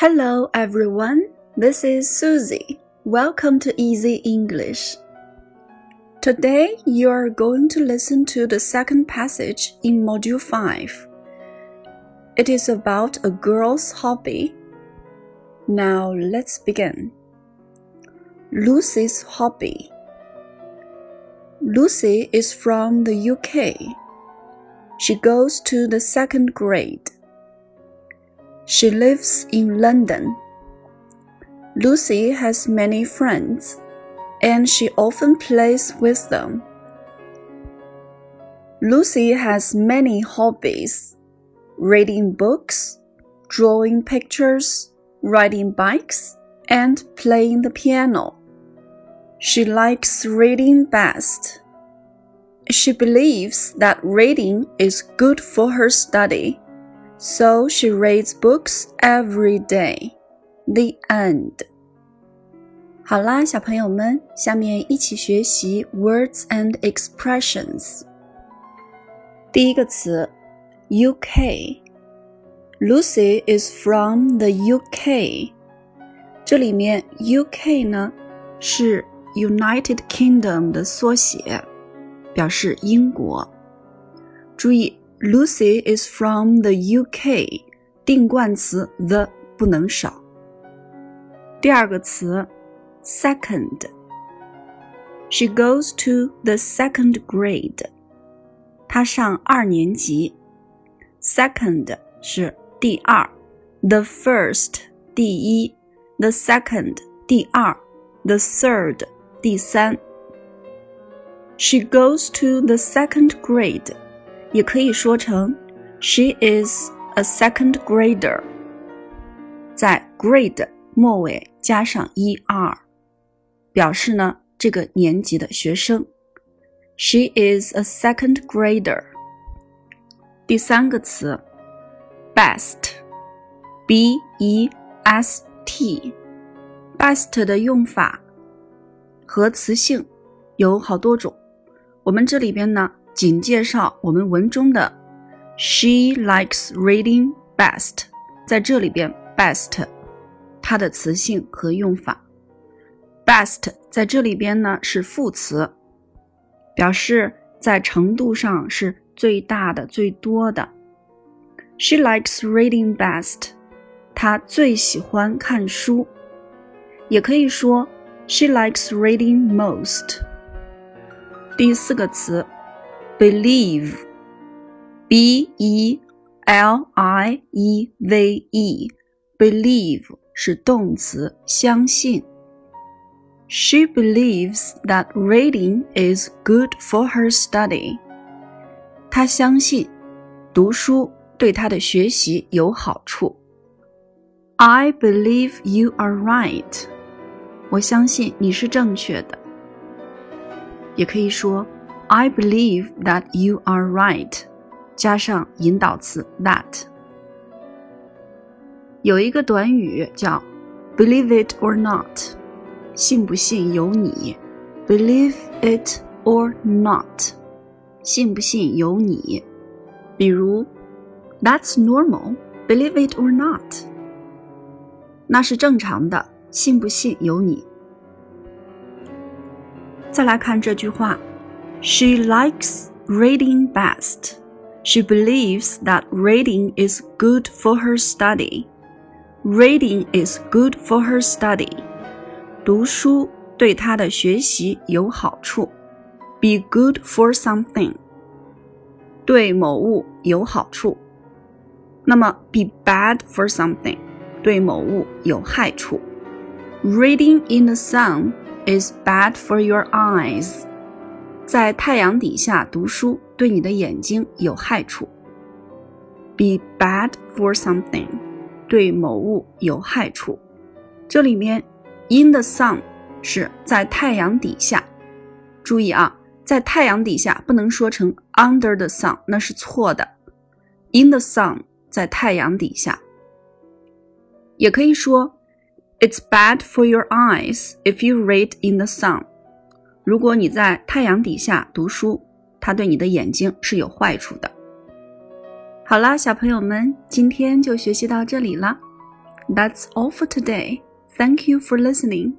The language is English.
Hello everyone, this is Susie. Welcome to Easy English. Today you are going to listen to the second passage in Module 5. It is about a girl's hobby. Now let's begin. Lucy's hobby. Lucy is from the UK. She goes to the second grade. She lives in London. Lucy has many friends, and she often plays with them. Lucy has many hobbies reading books, drawing pictures, riding bikes, and playing the piano. She likes reading best. She believes that reading is good for her study so she reads books every day. The end. 好啦，小朋友们，下面一起学习 words and expressions。第一个词，UK。Lucy is from the UK。这里面 UK 呢是 United Kingdom 的缩写，表示英国。注意 Lucy is from the UK，定冠词 the 不能少。第二个词，second，she goes to the second grade，她上二年级。Second 是第二，the first 第一，the second 第二，the third 第三。She goes to the second grade。 也可以说成 She is a second grader，在 grade 末尾加上 er，表示呢这个年级的学生。She is a second grader。第三个词，best，b e s t，best 的用法和词性有好多种，我们这里边呢。仅介绍我们文中的 "She likes reading best"。在这里边，best 它的词性和用法，best 在这里边呢是副词，表示在程度上是最大的、最多的。She likes reading best。她最喜欢看书，也可以说 She likes reading most。第四个词。believe, b e l i e v e, believe 是动词，相信。She believes that reading is good for her study. 她相信读书对她的学习有好处。I believe you are right. 我相信你是正确的。也可以说。 I believe that you are right，加上引导词 that。有一个短语叫 believe it or not，信不信由你。Believe it or not，信不信由你。比如，That's normal，believe it or not，那是正常的，信不信由你。再来看这句话。 She likes reading best. She believes that reading is good for her study. Reading is good for her study. 读书对她的学习有好处。Be good for something. 对某物有好处。那么 be bad for something. 对某物有害处。Reading in the sun is bad for your eyes. 在太阳底下读书对你的眼睛有害处。Be bad for something，对某物有害处。这里面 in the sun 是在太阳底下。注意啊，在太阳底下不能说成 under the sun，那是错的。In the sun 在太阳底下，也可以说 It's bad for your eyes if you read in the sun。如果你在太阳底下读书，它对你的眼睛是有坏处的。好啦，小朋友们，今天就学习到这里啦。That's all for today. Thank you for listening.